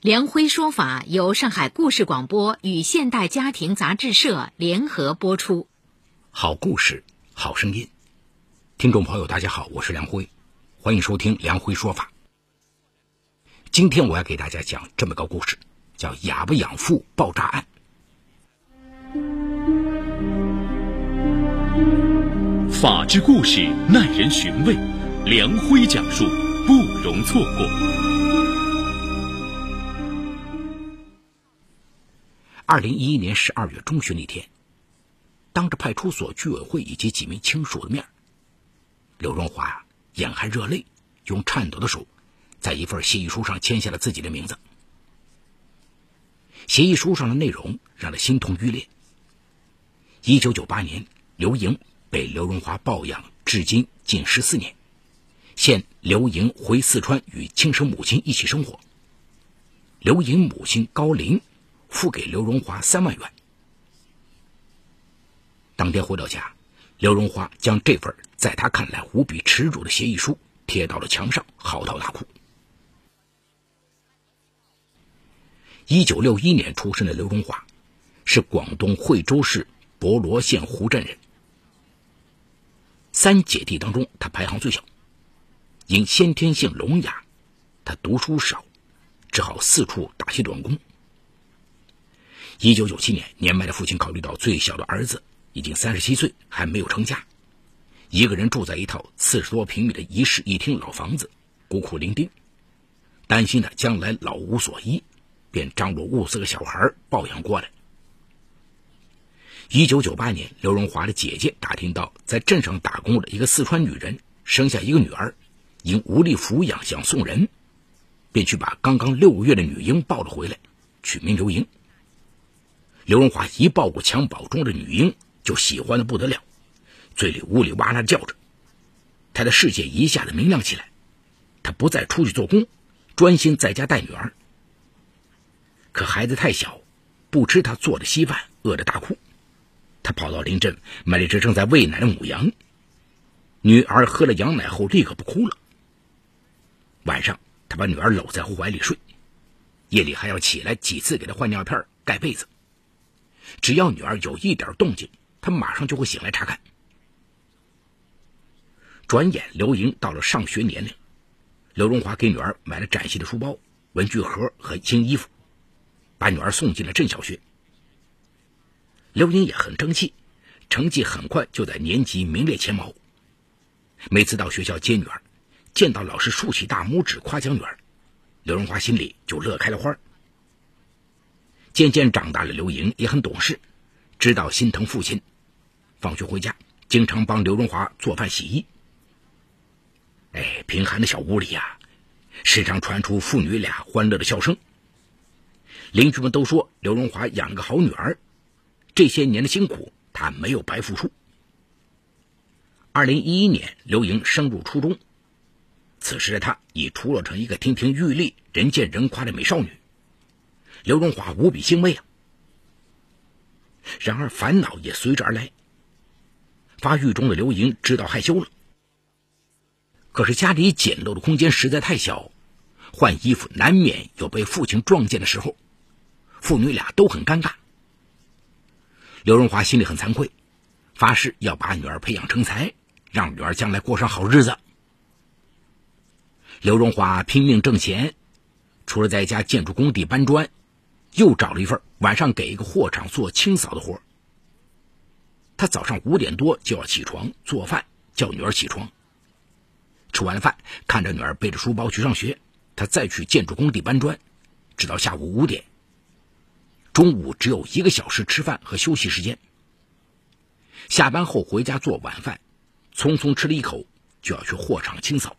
梁辉说法由上海故事广播与现代家庭杂志社联合播出。好故事，好声音。听众朋友，大家好，我是梁辉，欢迎收听梁辉说法。今天我要给大家讲这么个故事，叫“哑巴养父爆炸案”。法治故事耐人寻味，梁辉讲述不容错过。二零一一年十二月中旬那天，当着派出所居委会以及几名亲属的面，刘荣华眼含热泪，用颤抖的手，在一份协议书上签下了自己的名字。协议书上的内容让他心痛欲裂。一九九八年，刘莹被刘荣华抱养，至今近十四年。现刘莹回四川与亲生母亲一起生活。刘莹母亲高龄。付给刘荣华三万元。当天回到家，刘荣华将这份在他看来无比耻辱的协议书贴到了墙上，嚎啕大哭。一九六一年出生的刘荣华，是广东惠州市博罗县湖镇人。三姐弟当中，他排行最小，因先天性聋哑，他读书少，只好四处打些短工。一九九七年，年迈的父亲考虑到最小的儿子已经三十七岁，还没有成家，一个人住在一套四十多平米的一室一厅老房子，孤苦伶仃，担心他将来老无所依，便张罗物色个小孩抱养过来。一九九八年，刘荣华的姐姐打听到，在镇上打工的一个四川女人生下一个女儿，因无力抚养，想送人，便去把刚刚六个月的女婴抱了回来，取名刘莹。刘荣华一抱过襁褓中的女婴，就喜欢的不得了，嘴里呜里哇啦叫着。他的世界一下子明亮起来，他不再出去做工，专心在家带女儿。可孩子太小，不吃他做的稀饭，饿得大哭。他跑到邻镇买了只正在喂奶的母羊。女儿喝了羊奶后，立刻不哭了。晚上，他把女儿搂在怀里睡，夜里还要起来几次给她换尿片、盖被子。只要女儿有一点动静，他马上就会醒来查看。转眼，刘莹到了上学年龄，刘荣华给女儿买了崭新的书包、文具盒和新衣服，把女儿送进了镇小学。刘莹也很争气，成绩很快就在年级名列前茅。每次到学校接女儿，见到老师竖起大拇指夸奖女儿，刘荣华心里就乐开了花。渐渐长大了，刘莹也很懂事，知道心疼父亲。放学回家，经常帮刘荣华做饭、洗衣。哎，贫寒的小屋里呀，时常传出父女俩欢乐的笑声。邻居们都说刘荣华养个好女儿，这些年的辛苦他没有白付出。二零一一年，刘莹升入初中，此时的她已出落成一个亭亭玉立、人见人夸的美少女。刘荣华无比欣慰啊，然而烦恼也随之而来。发育中的刘莹知道害羞了，可是家里简陋的空间实在太小，换衣服难免有被父亲撞见的时候，父女俩都很尴尬。刘荣华心里很惭愧，发誓要把女儿培养成才，让女儿将来过上好日子。刘荣华拼命挣钱，除了在家建筑工地搬砖。又找了一份晚上给一个货场做清扫的活他早上五点多就要起床做饭，叫女儿起床。吃完饭，看着女儿背着书包去上学，他再去建筑工地搬砖，直到下午五点。中午只有一个小时吃饭和休息时间。下班后回家做晚饭，匆匆吃了一口，就要去货场清扫。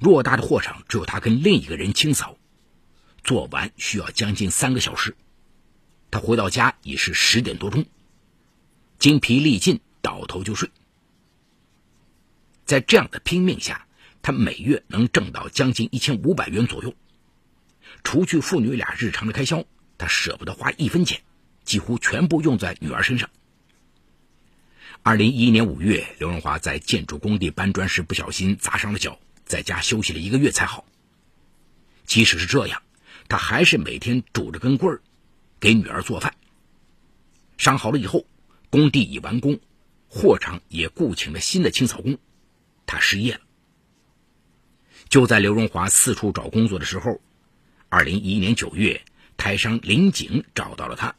偌大的货场只有他跟另一个人清扫。做完需要将近三个小时，他回到家已是十点多钟。精疲力尽，倒头就睡。在这样的拼命下，他每月能挣到将近一千五百元左右。除去父女俩日常的开销，他舍不得花一分钱，几乎全部用在女儿身上。二零一一年五月，刘荣华在建筑工地搬砖时不小心砸伤了脚，在家休息了一个月才好。即使是这样，他还是每天拄着根棍儿给女儿做饭。伤好了以后，工地已完工，货场也雇请了新的清扫工，他失业了。就在刘荣华四处找工作的时候，二零一一年九月，台商林景找到了他，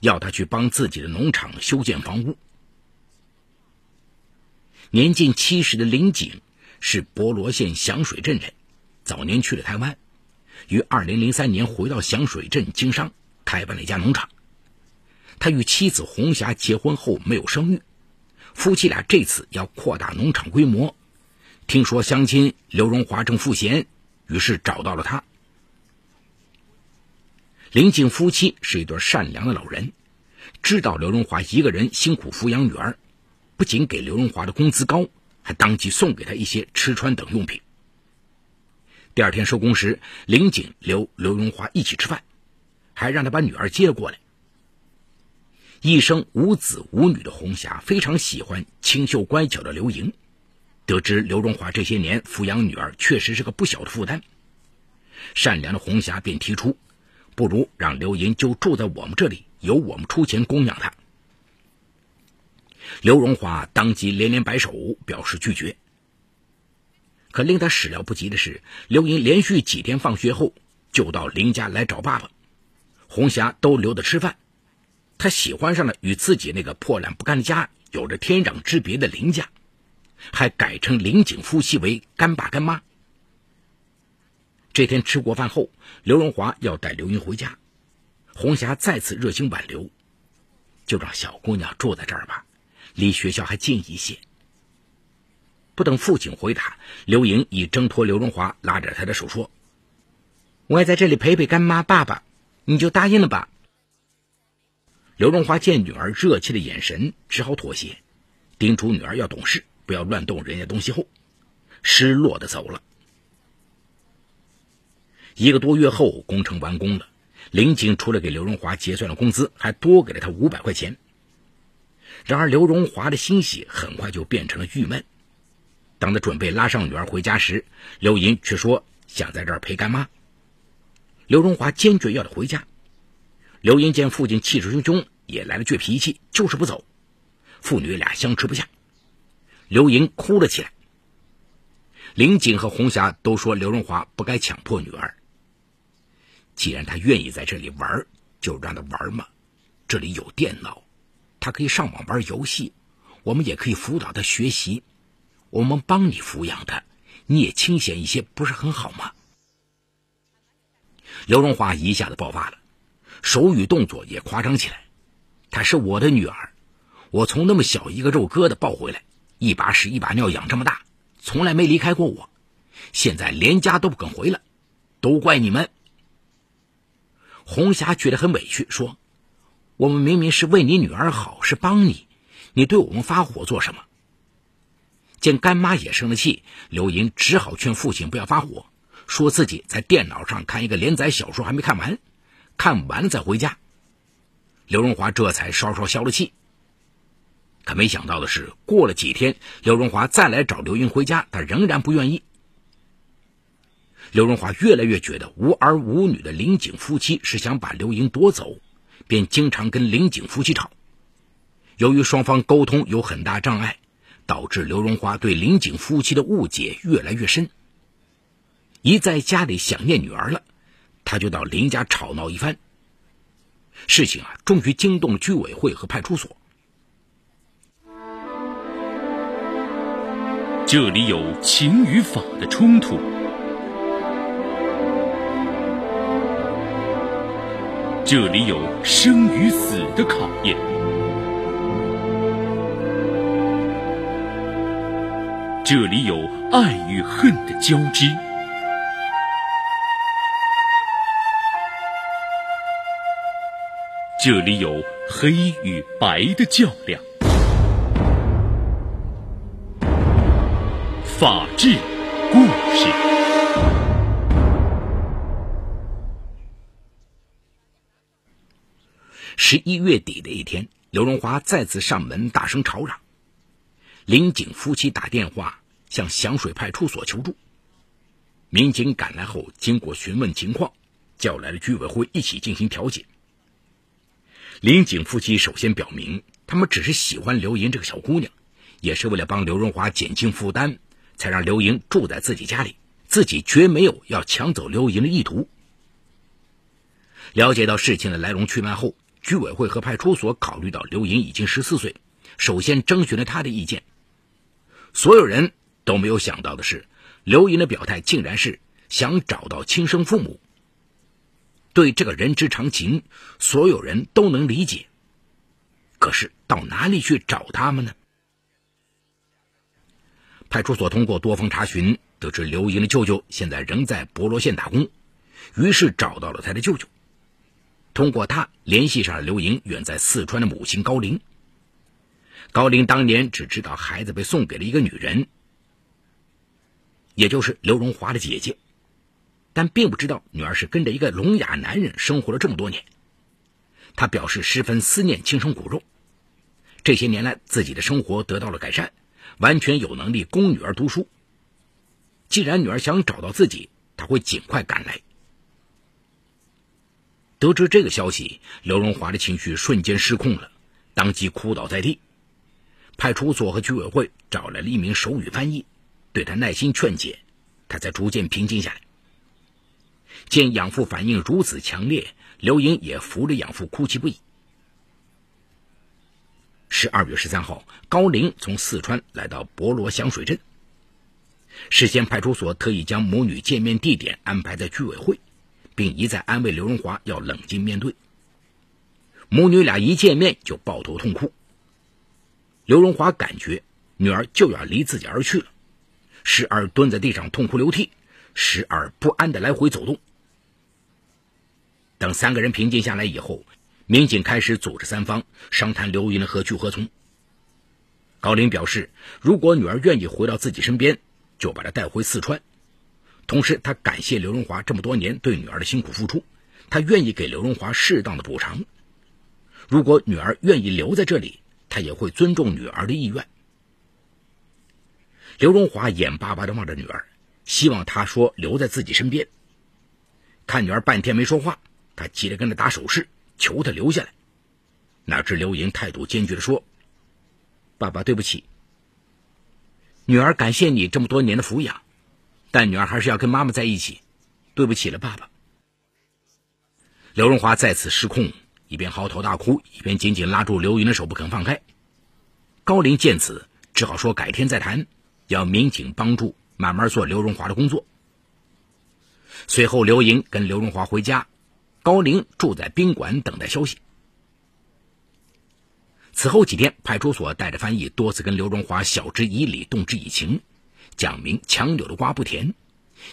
要他去帮自己的农场修建房屋。年近七十的林景是博罗县响水镇人，早年去了台湾，于二零零三年回到响水镇经商，开办了一家农场。他与妻子红霞结婚后没有生育，夫妻俩这次要扩大农场规模，听说乡亲刘荣华正赋闲，于是找到了他。林静夫妻是一对善良的老人，知道刘荣华一个人辛苦抚养女儿。不仅给刘荣华的工资高，还当即送给他一些吃穿等用品。第二天收工时，林锦留刘荣华一起吃饭，还让他把女儿接了过来。一生无子无女的红霞非常喜欢清秀乖巧的刘莹，得知刘荣华这些年抚养女儿确实是个不小的负担，善良的红霞便提出，不如让刘莹就住在我们这里，由我们出钱供养她。刘荣华当即连连摆手，表示拒绝。可令他始料不及的是，刘英连续几天放学后就到林家来找爸爸，红霞都留着吃饭。他喜欢上了与自己那个破烂不堪的家有着天壤之别的林家，还改称林景夫妻为干爸干妈。这天吃过饭后，刘荣华要带刘英回家，红霞再次热情挽留，就让小姑娘住在这儿吧。离学校还近一些。不等父亲回答，刘莹已挣脱刘荣华，拉着他的手说：“我也在这里陪陪干妈爸爸，你就答应了吧。”刘荣华见女儿热切的眼神，只好妥协，叮嘱女儿要懂事，不要乱动人家东西后，失落的走了。一个多月后，工程完工了，林景除了给刘荣华结算了工资，还多给了他五百块钱。然而，刘荣华的欣喜很快就变成了郁闷。当他准备拉上女儿回家时，刘莹却说想在这儿陪干妈。刘荣华坚决要他回家。刘银见父亲气势汹汹，也来了倔脾气，就是不走。父女俩相持不下，刘莹哭了起来。林景和红霞都说刘荣华不该强迫女儿。既然他愿意在这里玩，就让他玩嘛，这里有电脑。他可以上网玩游戏，我们也可以辅导他学习，我们帮你抚养他，你也清闲一些，不是很好吗？刘荣华一下子爆发了，手语动作也夸张起来。她是我的女儿，我从那么小一个肉疙瘩抱回来，一把屎一把尿养这么大，从来没离开过我，现在连家都不肯回了，都怪你们。红霞觉得很委屈，说。我们明明是为你女儿好，是帮你，你对我们发火做什么？见干妈也生了气，刘莹只好劝父亲不要发火，说自己在电脑上看一个连载小说还没看完，看完了再回家。刘荣华这才稍稍消了气。可没想到的是，过了几天，刘荣华再来找刘英回家，他仍然不愿意。刘荣华越来越觉得无儿无女的林景夫妻是想把刘英夺走。便经常跟林景夫妻吵，由于双方沟通有很大障碍，导致刘荣华对林景夫妻的误解越来越深。一在家里想念女儿了，他就到林家吵闹一番。事情啊，终于惊动居委会和派出所。这里有情与法的冲突。这里有生与死的考验，这里有爱与恨的交织。这里有黑与白的较量。法治故事。十一月底的一天刘荣华再次上门大声吵嚷。林警夫妻打电话向响水派出所求助。民警赶来后，经过询问情况，叫来了居委会一起进行调解。林警夫妻首先表明，他们只是喜欢刘莹这个小姑娘，也是为了帮刘荣华减轻负担，才让刘莹住在自己家里，自己绝没有要抢走刘莹的意图。了解到事情的来龙去脉后，居委会和派出所考虑到刘莹已经十四岁，首先征询了她的意见。所有人都没有想到的是，刘莹的表态竟然是想找到亲生父母。对这个人之常情，所有人都能理解。可是到哪里去找他们呢？派出所通过多方查询，得知刘莹的舅舅现在仍在博罗县打工，于是找到了他的舅舅。通过他联系上了刘莹远在四川的母亲高玲。高林当年只知道孩子被送给了一个女人，也就是刘荣华的姐姐，但并不知道女儿是跟着一个聋哑男人生活了这么多年。他表示十分思念亲生骨肉，这些年来自己的生活得到了改善，完全有能力供女儿读书。既然女儿想找到自己，他会尽快赶来。得知这个消息，刘荣华的情绪瞬间失控了，当即哭倒在地。派出所和居委会找来了一名手语翻译，对他耐心劝解，他才逐渐平静下来。见养父反应如此强烈，刘英也扶着养父哭泣不已。十二月十三号，高玲从四川来到博罗响水镇。事先派出所特意将母女见面地点安排在居委会，并一再安慰刘荣华要冷静面对。母女俩一见面就抱头痛哭。刘荣华感觉女儿就要离自己而去了，时而蹲在地上痛哭流涕，时而不安的来回走动。等三个人平静下来以后，民警开始组织三方商谈刘云的何去何从。高林表示，如果女儿愿意回到自己身边，就把她带回四川。同时，他感谢刘荣华这么多年对女儿的辛苦付出，他愿意给刘荣华适当的补偿。如果女儿愿意留在这里，他也会尊重女儿的意愿。刘荣华眼巴巴的望着女儿，希望她说留在自己身边。看女儿半天没说话，他急着跟着打手势，求她留下来。哪知刘莹态度坚决的说：“爸爸，对不起。女儿感谢你这么多年的抚养，但女儿还是要跟妈妈在一起。对不起了，爸爸。”刘荣华再次失控。一边嚎啕大哭，一边紧紧拉住刘云的手不肯放开。高林见此，只好说改天再谈，要民警帮助慢慢做刘荣华的工作。随后，刘莹跟刘荣华回家，高林住在宾馆等待消息。此后几天，派出所带着翻译多次跟刘荣华晓之以理，动之以情，讲明强扭的瓜不甜。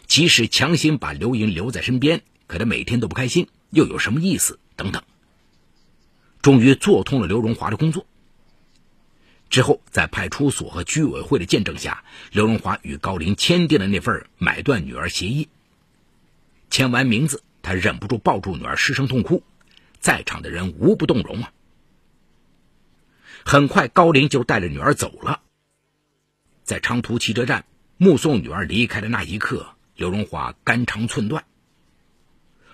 即使强行把刘莹留在身边，可他每天都不开心，又有什么意思？等等。终于做通了刘荣华的工作。之后，在派出所和居委会的见证下，刘荣华与高林签订了那份买断女儿协议。签完名字，他忍不住抱住女儿，失声痛哭，在场的人无不动容啊。很快，高林就带着女儿走了。在长途汽车站目送女儿离开的那一刻，刘荣华肝肠寸断。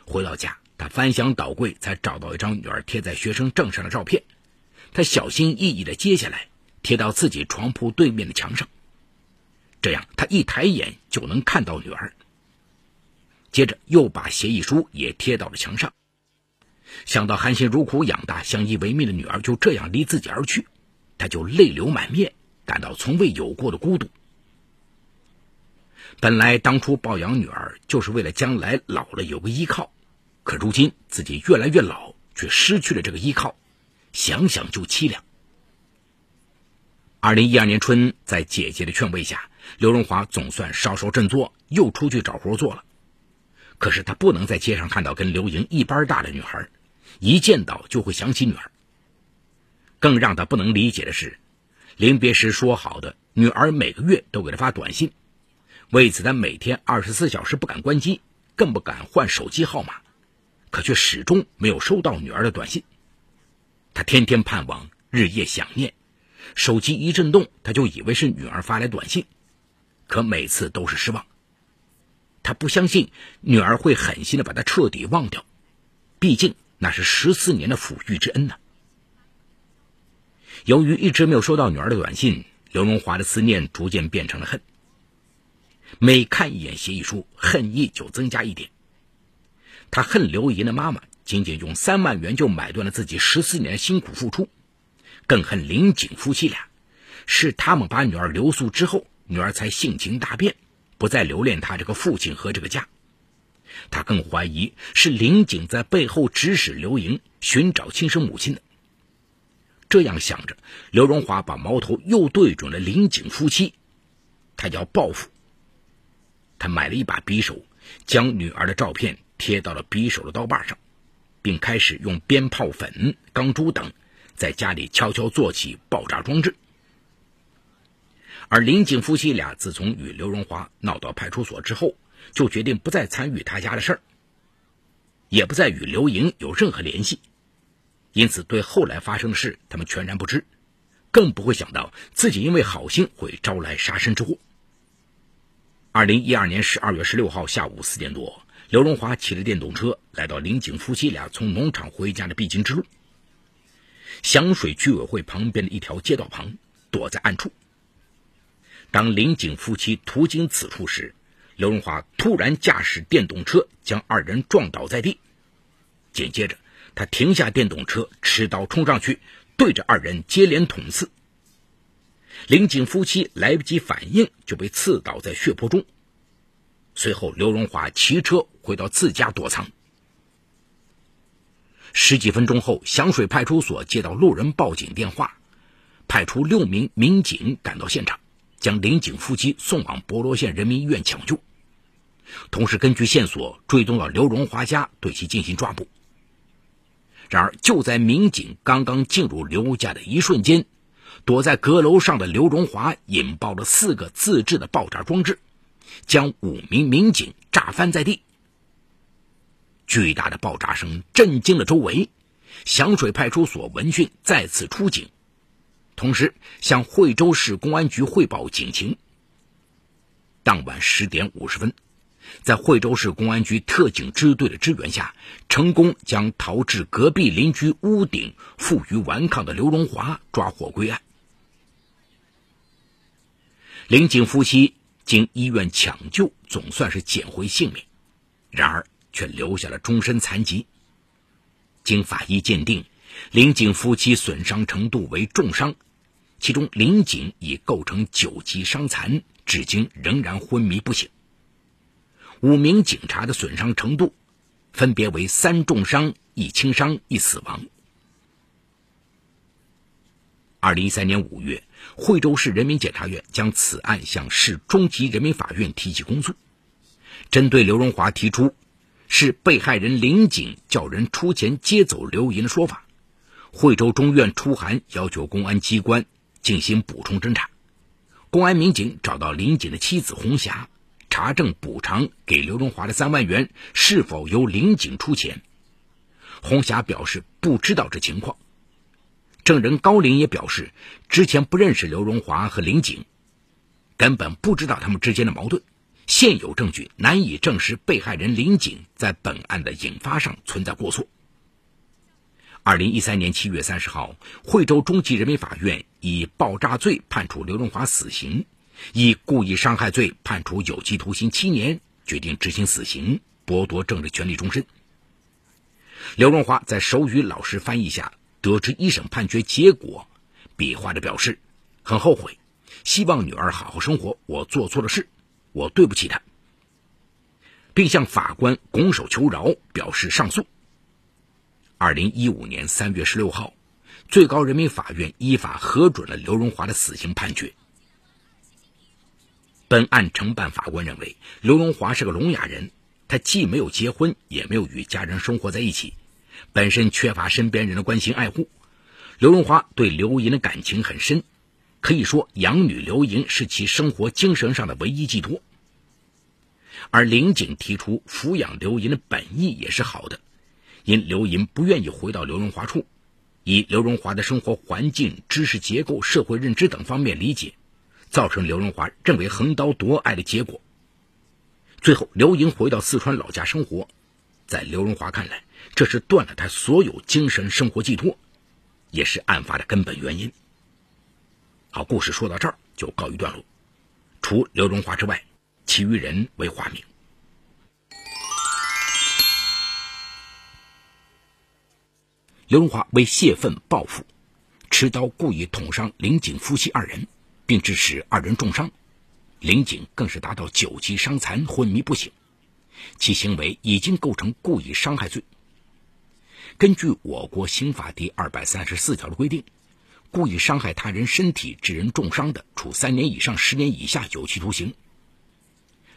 回到家。他翻箱倒柜，才找到一张女儿贴在学生证上的照片。他小心翼翼地揭下来，贴到自己床铺对面的墙上。这样，他一抬眼就能看到女儿。接着，又把协议书也贴到了墙上。想到含辛茹苦养大、相依为命的女儿就这样离自己而去，他就泪流满面，感到从未有过的孤独。本来，当初抱养女儿就是为了将来老了有个依靠。可如今自己越来越老，却失去了这个依靠，想想就凄凉。二零一二年春，在姐姐的劝慰下，刘荣华总算稍稍振作，又出去找活做了。可是他不能在街上看到跟刘莹一般大的女孩，一见到就会想起女儿。更让他不能理解的是，临别时说好的女儿每个月都给他发短信，为此，他每天二十四小时不敢关机，更不敢换手机号码，可却始终没有收到女儿的短信。他天天盼望，日夜想念，手机一震动，他就以为是女儿发来短信，可每次都是失望。他不相信女儿会狠心的把他彻底忘掉，毕竟那是十四年的抚育之恩呢。由于一直没有收到女儿的短信，刘荣华的思念逐渐变成了恨。每看一眼协议书，恨意就增加一点。他恨刘莹的妈妈仅仅用三万元就买断了自己十四年的辛苦付出，更恨林景夫妻俩，是他们把女儿留宿之后，女儿才性情大变，不再留恋他这个父亲和这个家。他更怀疑是林景在背后指使刘莹寻找亲生母亲的。这样想着，刘荣华把矛头又对准了林景夫妻，他要报复。他买了一把匕首，将女儿的照片贴到了匕首的刀把上，并开始用鞭炮粉、钢珠等在家里悄悄做起爆炸装置。而林景夫妻俩自从与刘荣华闹到派出所之后，就决定不再参与他家的事儿，也不再与刘莹有任何联系，因此对后来发生的事他们全然不知，更不会想到自己因为好心会招来杀身之祸。二零一二年十二月十六号下午四点多，刘荣华骑着电动车来到林景夫妻俩从农场回家的必经之路——响水居委会旁边的一条街道旁，躲在暗处。当林景夫妻途经此处时，刘荣华突然驾驶电动车将二人撞倒在地，紧接着他停下电动车，持刀冲上去，对着二人接连捅刺。林景夫妻来不及反应，就被刺倒在血泊中。随后，刘荣华骑车回到自家躲藏。十几分钟后，响水派出所接到路人报警电话，派出六名民警赶到现场，将林景夫妻送往博罗县人民医院抢救。同时，根据线索追踪到刘荣华家，对其进行抓捕。然而，就在民警刚刚进入刘家的一瞬间，躲在阁楼上的刘荣华引爆了四个自制的爆炸装置，将五名民警炸翻在地。巨大的爆炸声震惊了周围，响水派出所闻讯再次出警，同时向惠州市公安局汇报警情。当晚十点五十分，在惠州市公安局特警支队的支援下，成功将逃至隔壁邻居屋顶负隅顽抗的刘荣华抓获归案。林景夫妻经医院抢救，总算是捡回性命，然而却留下了终身残疾。经法医鉴定，林景夫妻损伤程度为重伤，其中林景已构成九级伤残，至今仍然昏迷不醒。五名警察的损伤程度分别为三重伤、一轻伤、一死亡。二零一三年五月。惠州市人民检察院将此案向市中级人民法院提起公诉，针对刘荣华提出是被害人林景叫人出钱接走刘莹的说法，惠州中院出函要求公安机关进行补充侦查。公安民警找到林景的妻子红霞，查证补偿给刘荣华的三万元是否由林景出钱。红霞表示不知道这情况。证人高林也表示，之前不认识刘荣华和林景，根本不知道他们之间的矛盾。现有证据难以证实被害人林景在本案的引发上存在过错。二零一三年七月三十号，惠州中级人民法院以爆炸罪判处刘荣华死刑，以故意伤害罪判处有期徒刑七年，决定执行死刑，剥夺政治权利终身。刘荣华在手语老师翻译下。得知一审判决结果，比划着表示很后悔，希望女儿好好生活。我做错了事，我对不起她，并向法官拱手求饶，表示上诉。二零一五年三月十六号，最高人民法院依法核准了刘荣华的死刑判决。本案承办法官认为，刘荣华是个聋哑人，他既没有结婚，也没有与家人生活在一起。本身缺乏身边人的关心爱护，刘荣华对刘莹的感情很深，可以说养女刘莹是其生活精神上的唯一寄托。而林景提出抚养刘盈的本意也是好的，因刘盈不愿意回到刘荣华处，以刘荣华的生活环境、知识结构、社会认知等方面理解，造成刘荣华认为横刀夺爱的结果。最后，刘盈回到四川老家生活，在刘荣华看来，这是断了他所有精神生活寄托，也是案发的根本原因。好，故事说到这儿就告一段落。除刘荣华之外，其余人为化名。刘荣华为泄愤报复，持刀故意捅伤林景夫妻二人，并致使二人重伤，林景更是达到九级伤残、昏迷不醒，其行为已经构成故意伤害罪。根据我国刑法第二百三十四条的规定，故意伤害他人身体致人重伤的，处三年以上十年以下有期徒刑。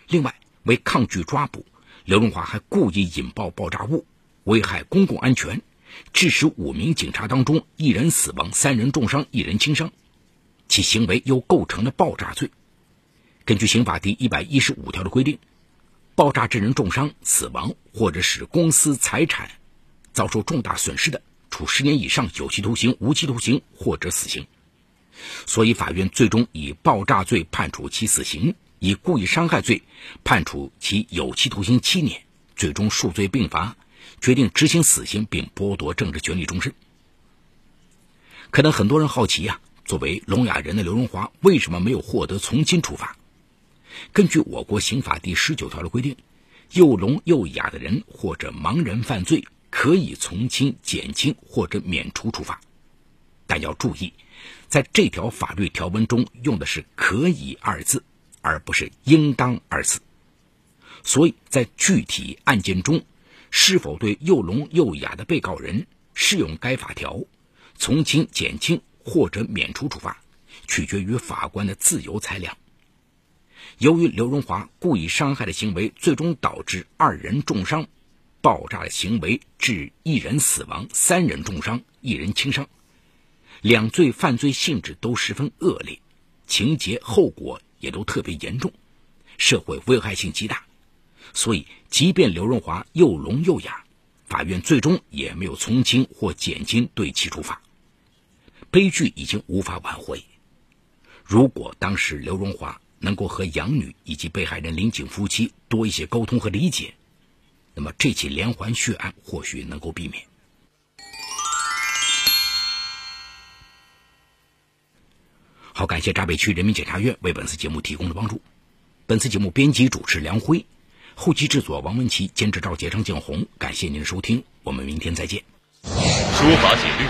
另外，为抗拒抓捕，刘荣华还故意引爆爆炸物，危害公共安全，致使五名警察当中一人死亡、三人重伤、一人轻伤，其行为又构成了爆炸罪。根据刑法第一百一十五条的规定，爆炸致人重伤、死亡，或者使公司财产遭受重大损失的，处十年以上有期徒刑、无期徒刑或者死刑。所以，法院最终以爆炸罪判处其死刑。以故意伤害罪判处其有期徒刑七年，最终数罪并罚，决定执行死刑并剥夺政治权利终身。可能很多人好奇呀，作为聋哑人的刘荣华为什么没有获得从轻处罚？根据我国刑法第十九条的规定，又聋又哑的人或者盲人犯罪可以从轻、减轻或者免除处罚，但要注意，在这条法律条文中用的是“可以”二字。而不是应当二字，所以在具体案件中，是否对又聋又哑的被告人适用该法条，从轻、减轻或者免除处罚，取决于法官的自由裁量。由于刘荣华故意伤害的行为最终导致二人重伤，爆炸的行为致一人死亡、三人重伤、一人轻伤，两罪犯罪性质都十分恶劣，情节后果。也都特别严重，社会危害性极大，所以即便刘荣华又聋又哑，法院最终也没有从轻或减轻对其处罚。悲剧已经无法挽回。如果当时刘荣华能够和养女以及被害人林景夫妻多一些沟通和理解，那么这起连环血案或许能够避免。好，感谢闸北区人民检察院为本次节目提供的帮助。本次节目编辑主持梁辉，后期制作王文琪，监制赵杰、张建红。感谢您的收听，我们明天再见。说法解律。